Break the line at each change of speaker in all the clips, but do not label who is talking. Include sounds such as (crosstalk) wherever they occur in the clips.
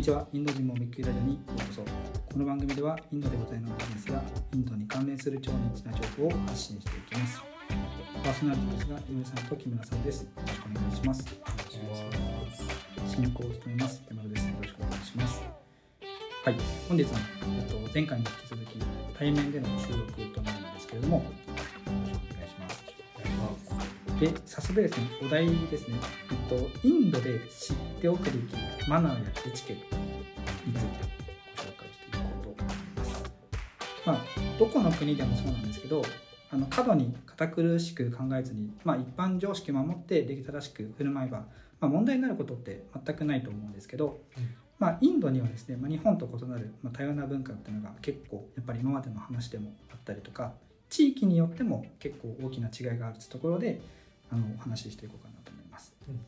にちは。インド人もミッキーラジオにようこそ。この番組ではインドでございのビジネスやインドに関連する超ニッチな情報を発信していきます。パーソナリティですが、井上さんと木村さんです。よろしくお願いします。進行を務めます。山田です。よろしくお願いします。はい、本日は、えっと、前回に引き続き対面での収録となるんですけれども、よろしくお願いします。で、早速ですね、お題ですね、と、インドで知っておくべきマナーやエチケットについてご紹介していこうと思います。まあ、どこの国でもそうなんですけど、あの過度に堅苦しく考えずに、まあ、一般常識を守って礼儀正しく振る舞えば、まあ、問題になることって全くないと思うんですけど、
うん
まあ、インドにはですね、まあ、日本と異なる、ま、多様な文化っていうのが結構やっぱり今までの話でもあったりとか地域によっても結構大きな違いがあるというところであのお話ししていこうかなと思います。
うん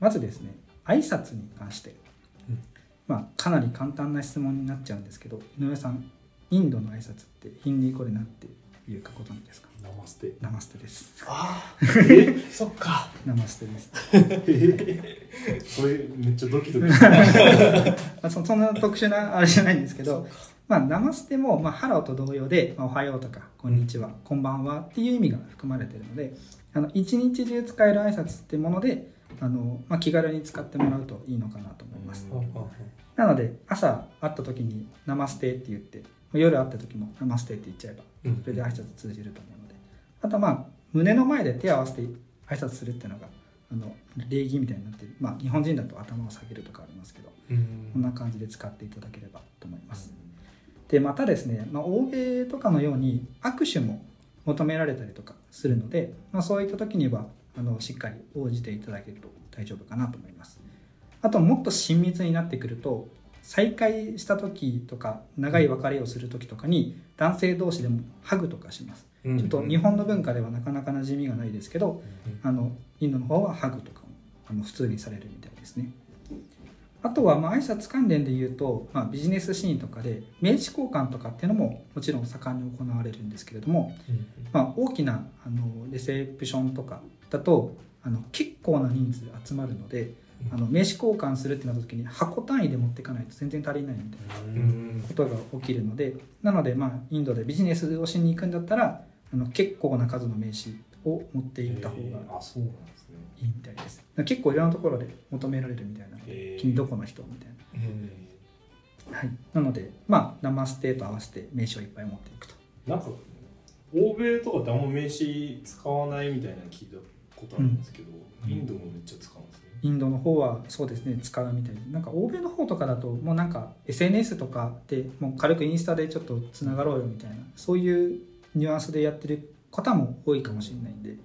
まずですね挨拶に関して、
うん
まあ、かなり簡単な質問になっちゃうんですけど井上さんインドの挨拶ってヒンディー語でなんていうかご存知ですか？
ナマステ。
ナマステです。
ああ、(laughs) え、(laughs) そっか。
ナマステです。
それめっちゃドキドキ。(laughs)
まあ、そそんな特殊なあれじゃないんですけど、まあ、ナマステも、まあ、ハローと同様で、まあ、おはようとか、こんにちは、こんばんはっていう意味が含まれているので、あの一日中使える挨拶ってもので、あのまあ、気軽に使ってもらうといいのかなと思います。なので、朝会った時にナマステって言って、夜会った時もナマステって言っちゃえば、
うん。
それで挨拶通じると思うので、あとはまあ、胸の前で手を合わせて挨拶するっていうのが、あの礼儀みたいになっている、まあ、日本人だと頭を下げるとかありますけど、
うん。
こんな感じで使っていただければと思います。でまたですね、まあ、欧米とかのように握手も求められたりとかするので、まあ、そういった時にはあのしっかり応じていただけると大丈夫かなと思います。あともっと親密になってくると再会した時とか長い別れをする時とかに男性同士でもハグとかします。
うん
ちょっと日本の文化ではなかなか馴染みがないですけど、あのインドの方はハグとかもあの普通にされるみたいですね。あとはまあ挨拶関連で言うと、まあ、ビジネスシーンとかで名刺交換とかっていうのももちろん盛んに行われるんですけれども、まあ、大きなあのレセプションとかだとあの結構な人数集まるのであの名刺交換するってなった時に箱単位で持っていかないと全然足りないみたいな
うん。
ことが起きるのでなのでまあインドでビジネスをしに行くんだったらあの結構な数の名刺を持っていった方が。いいみたいです。結構いろんなところで求められるみたいな。ので君どこの人みたい
うん
な、はい、なのでまあナマステと合わせて名刺をいっぱい持っていくと。
なんか欧米とかってあんま名刺使わないみたいなの聞いたことあるんですけど、
うん。
インドもめっちゃ使うんですね。
インドの方はそうですね使うみたいでなんか欧米の方とかだともうなんか SNS とかでもう軽くインスタでちょっとつながろうよみたいな。そういうニュアンスでやってる方も多いかもしれないんで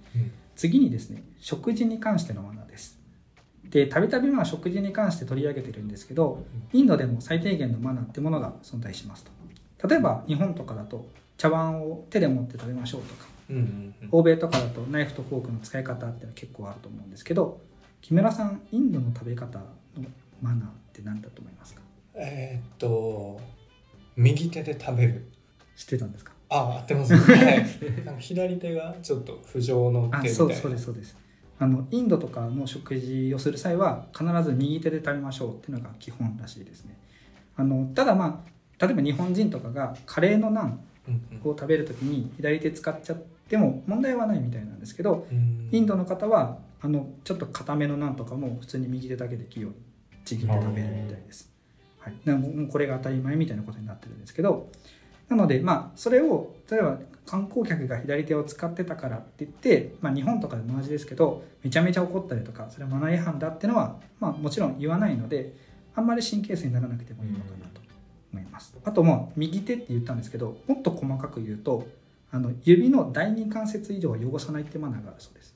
次にですね食事に関してのマナーです。でたびたびまあ食事に関して取り上げてるんですけどインドでも最低限のマナーってものが存在しますと。例えば日本とかだと茶碗を手で持って食べましょうとか欧米とかだとナイフとフォークの使い方っていうのは結構あると思うんですけど木村さんインドの食べ方のマナーって何だと思いますか？
えーっと右手で食べる。
知ってたんですか？
あ合ってますね。(laughs) はい。なんか左手がちょっと不浄の手みたいな。
あそうそうですそうです。あのインドとかの食事をする際は必ず右手で食べましょうっていうのが基本らしいですね。あのただまあ例えば日本人とかがカレーのナン
うん
を食べるときに左手使っちゃっても問題はないみたいなんですけど
うん。
インドの方はあのちょっと固めのナンとかも普通に右手だけで器用にちぎって食べるみたいです、はい、なもうこれが当たり前みたいなことになってるんですけどなのでまあそれを例えば観光客が左手を使ってたからって言って、まあ、日本とかでも同じですけどめちゃめちゃ怒ったりとかそれはマナー違反だっていうのは、まあ、もちろん言わないのであんまり神経質にならなくてもいいのかなと思います、あとまあ右手って言ったんですけどもっと細かく言うとあの指の第二関節以上は汚さないってマナーがあるそうです。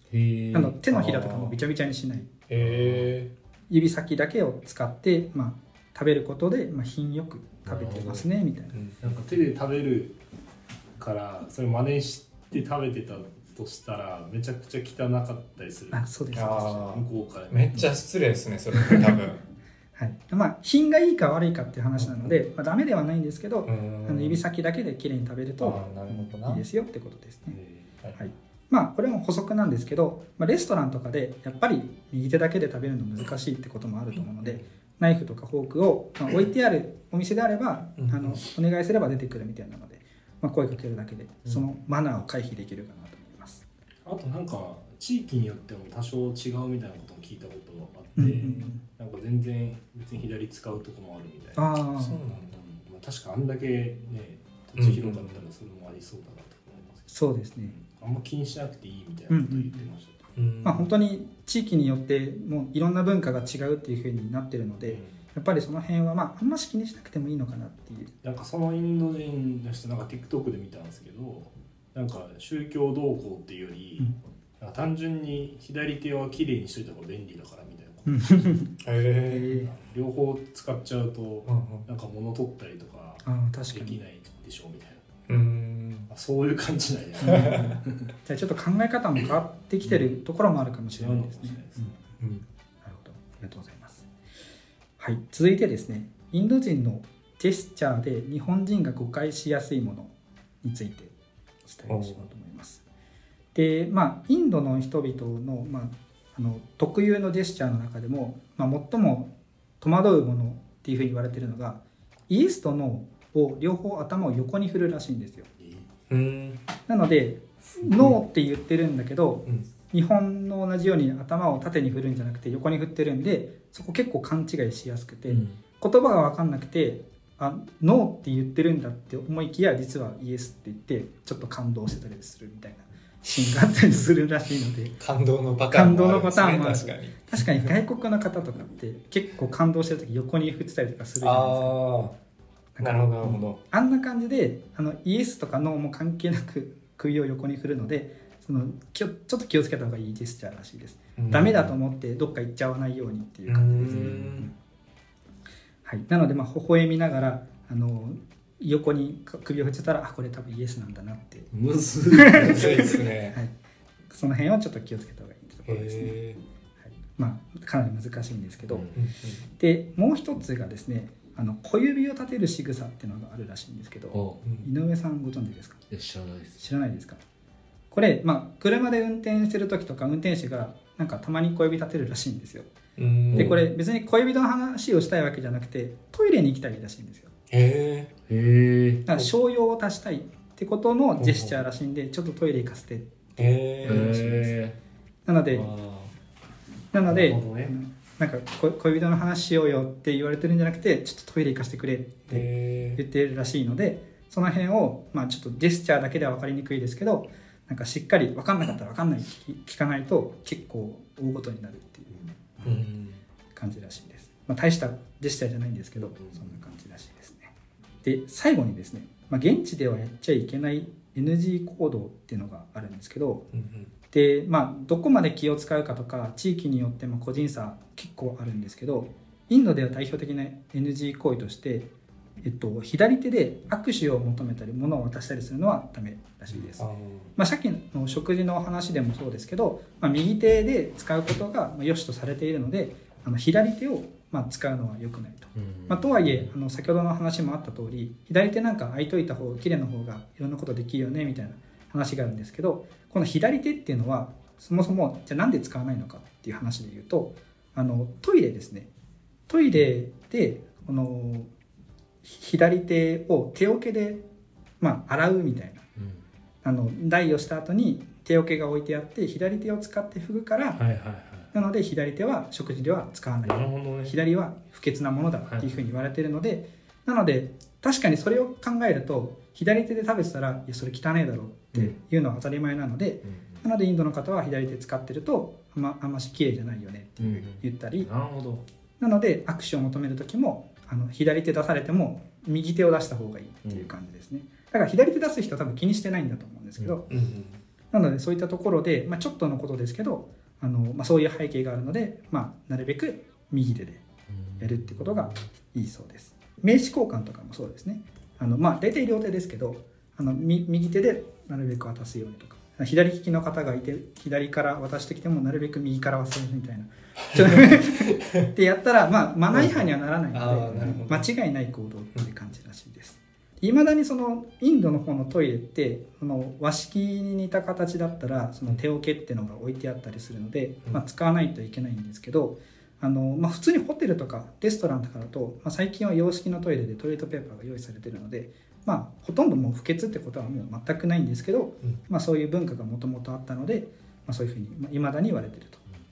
あの手のひらとかもびちゃびちゃにしない。
へ
指先だけを使って、まあ、食べることで、まあ、品よく食べてますねみたいな。
なんか手で食べるからそれ真似して食べてたとしたらめちゃくちゃ汚かったりする。
あそうです。
あー。
向こうから。
めっちゃ失礼ですねそれ多分。(laughs)
はい。まあ、品がいいか悪いかっていう話なので、まあ、ダメではないんですけど、
うん。
あの指先だけできれいに食べると
あーなるほどな。い
いですよってことですね。
へ
はい。まあこれも補足なんですけど、まあ、レストランとかでやっぱり右手だけで食べるの難しいってこともあると思うので、ナイフとかフォークを、まあ、置いてあるお店であれば、
うん。
あのお願いすれば出てくるみたいなので、まあ、声かけるだけで
うん
そのマナーを回避できるかなと思います。
あとなんか地域によっても多少違うみたいなことも聞いたことがあって、
うんうんうん。
なんか全然別に左使うとこもあるみたいな、
ああ
そうなんだ。
うんまあ、確かあんだけね土地広かったらそれもありそうだなと思いますけ
そうですね、
ど、あんま気にしなくていいみたいなこと言ってました、
うん
まあ、本当に地域によってもういろんな文化が違うっていうふうになってるので、
うん。
やっぱりその辺はまああんまし気にしなくてもいいのかなっていう。
なんかそのインド人の人なんか TikTok で見たんですけどなんか宗教動向っていうより、
うん。
なんか単純に左手は綺麗にしといた方が便利だからみたいな、(laughs)
へえ
え
両方使っちゃうと
うんうん。
なんか物取ったりとかで
確かに。
きないでしょみたいな。
うん
あそういう感じなんや
じゃあちょっと考え方も変わってきてるところもあるかもしれないですね
違
うん
うん
なるほど。ありがとうございます。はい。続いてですね、インド人のジェスチャーで日本人が誤解しやすいものについてお伝えしようと思います。で、まあ、インドの人々の,、まあ、あの特有のジェスチャーの中でも、まあ、最も戸惑うものっていうふうに言われているのが、イエスとノーを両方頭を横に振るらしいんですよ。
うん。
なので、ノーって言ってるんだけど、
うん。
日本の同じように頭を縦に振るんじゃなくて横に振ってるんでそこ結構勘違いしやすくて、言葉が分かんなくてあノーって言ってるんだって思いきや実はイエスって言ってちょっと感動してたりするみたいなシーンがあったりするらしいので。(laughs)
感動のパターンもあるんですね確かに。
確かに外国の方とかって結構感動してる時横に振ってたりとかするじゃないですか
なるほど。なるほど
あんな感じであのイエスとかノーも関係なく首を横に振るのでそのきょちょっと気をつけた方がいいジェスチャーらしいです。ダメだと思ってどっか行っちゃわないようにっていう感じです。ね。
うん。
はい、なのでまあ微笑みながらあの横に首を振ってたらあこれ多分イエスなんだなって、
むずい。
ですね。(laughs)
はい、その辺をちょっと気をつけた方がいいってところですね。
へ
はい、まあかなり難しいんですけど、
うん。
え
でもう一つがですねあの小指を立てる仕草っていうのがあるらしいんですけど
お
井上さんご存知ですか？
いや知らないです。
知らないですか？これ、まあ、車で運転してる時とか運転手がなんかたまに小指立てるらしいんですよ。
うん。
でこれ別に小指の話をしたいわけじゃなくてトイレに行きたいらしいんですよ。
へえ
へえ
だから商用を足したいってことのジェスチャーらしいんでちょっとトイレ行かせて
へえ
へ
なのでなので
ね。
うんなんかこ恋人の話しようよって言われてるんじゃなくてちょっとトイレ行かせてくれって
へ
言ってるらしいのでその辺をまあちょっとジェスチャーだけでは分かりにくいですけどなんかしっかり分かんなかったら分かんない聞かないと結構大ごとになるっていう感じらしいです、まあ、大したジェスチャーじゃないんですけどそんな感じらしいですね。で最後にですね、まあ、現地ではやっちゃいけない NG 行動っていうのがあるんですけど
うん
でまあどこまで気を使うかとか地域によっても個人差結構あるんですけどインドでは代表的な NG 行為として、えっと、左手で握手を求めたり物を渡したりするのはダメらしいです。まあ、さっきの食事のお話でもそうですけど、まあ、右手で使うことがまあ良しとされているのであの左手をまあ使うのは良くないと。まあ、とはいえあの先ほどの話もあった通り左手なんか空いといた方が綺麗な方がいろんなことできるよねみたいな話があるんですけどこの左手っていうのはそもそもじゃあなんで使わないのかっていう話で言うとあのトイレですね。トイレでこの左手を手桶で、まあ、洗うみたいな。あの台をした後に手桶が置いてあって左手を使って拭くから、
はいはいはい。
なので左手は食事では使わない。
ね。
左は不潔なものだっていうふうに言われてるので、なので確かにそれを考えると左手で食べてたらいやそれ汚ねえだろっていうのは当たり前なので、なのでインドの方は左手使ってるとあんまあんまし綺麗じゃないよねって言ったり、
なるほど。
なので握手を求める時もあの左手出されても右手を出した方がいいっていう感じですね、だから左手出す人は多分気にしてないんだと思うんですけど、なのでそういったところで、まあ、ちょっとのことですけどあの、まあ、そういう背景があるので、まあ、なるべく右手でやるってことがいいそうです名刺交換とかもそうですね。あの、まあ、大体両手ですけどあのみ右手でなるべく渡すようにとか左利きの方がいて左から渡してきてもなるべく右から渡すみたいな。(laughs) ってやったら、まあ、マナー違反にはならない
あ
ので間違いない行動っていう感じらしいです。いまだにそのインドの方のトイレってその和式に似た形だったらその手桶っていうのが置いてあったりするので、
うん。
まあ、使わないといけないんですけどあの、まあ、普通にホテルとかレストランとかだと、まあ、最近は洋式のトイレでトイレットペーパーが用意されてるので、まあ、ほとんどもう不潔ってことはもう全くないんですけど、
うん
まあ、そういう文化がもともとあったので、まあ、そういうふうにいまだに言われてる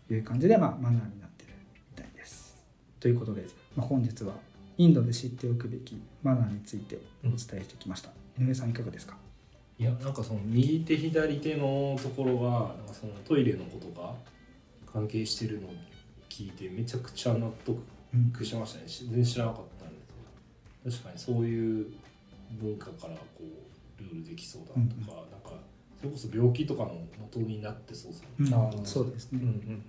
という感じで、まあ、マナーになってるみたいです。ということで、まあ、本日はインドで知っておくべきマナーについてお伝えしてきました。井上さんいかがですか？
いやなんかその右手左手のところがなんかそのトイレのことが関係してるのを聞いてめちゃくちゃ納得しましたね。し全然知らなかったんで。確かにそういう文化からこうルールできそうだなとか、
うん。
なんかそれこそ病気とかの元になってそうそう
うん。そうですね。
うんうん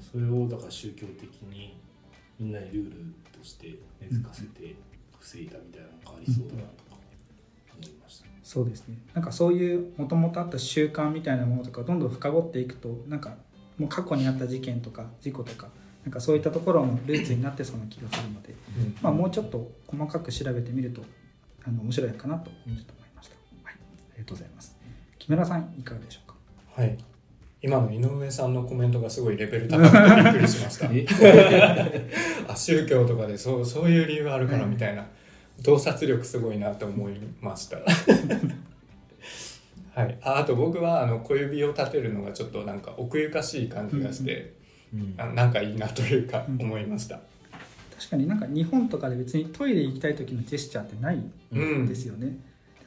それをだから宗教的にみんなにルールとして根付かせて防いだみたいなのがありそうだなとか思いました。
そうですね。なんかそういうもともとあった習慣みたいなものとかどんどん深掘っていくとなんかもう過去にあった事件とか事故とかなんかそういったところもルーツになってそうな気がするので、
うん。
まあ、もうちょっと細かく調べてみるとあの面白いかなとちょっと思いました、はい、ありがとうございます。木村さんいかがでしょうか？
はい。今の井上さんのコメントがすごいレベル高くてびっくりしました。(laughs) あ宗教とかでそうそういう理由があるからみたいな、洞察力すごいなって思いました (laughs) はい。ああと僕はあの小指を立てるのがちょっとなんか奥ゆかしい感じがして、あなんかいいなというか
うん。
思いました、
確かになんか日本とかで別にトイレ行きたい時のジェスチャーってない
うん
ですよね、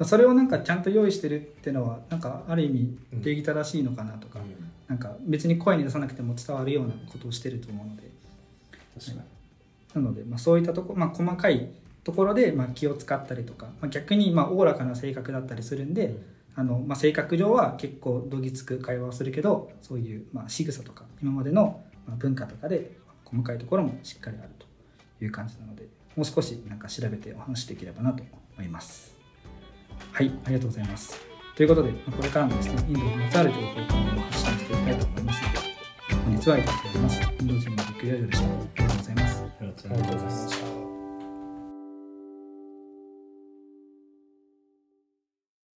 それをなんかちゃんと用意してるってのはなんかある意味
うん
礼儀正しいのかなとか、なんか別に声に出さなくても伝わるようなことをしてると思うので。
確かに。
なので、まあ、そういったところ、まあ、細かいところで、まあ、気を使ったりとか、まあ、逆に、まあ、おおらかな性格だったりするんで、あのまあ、性格上は結構どぎつく会話をするけどそういう、まあ、仕草とか今までのま文化とかで細かいところもしっかりあるという感じなのでもう少しなんか調べてお話しできればなと思います。はいありがとうございます。ということで、まあこれからもですねインドにまつわる情報を発信していきたいと思いますので本日はありがとうございます。インド人のビッグラジオでした。ありがとうございます。
ありがとう
ございますした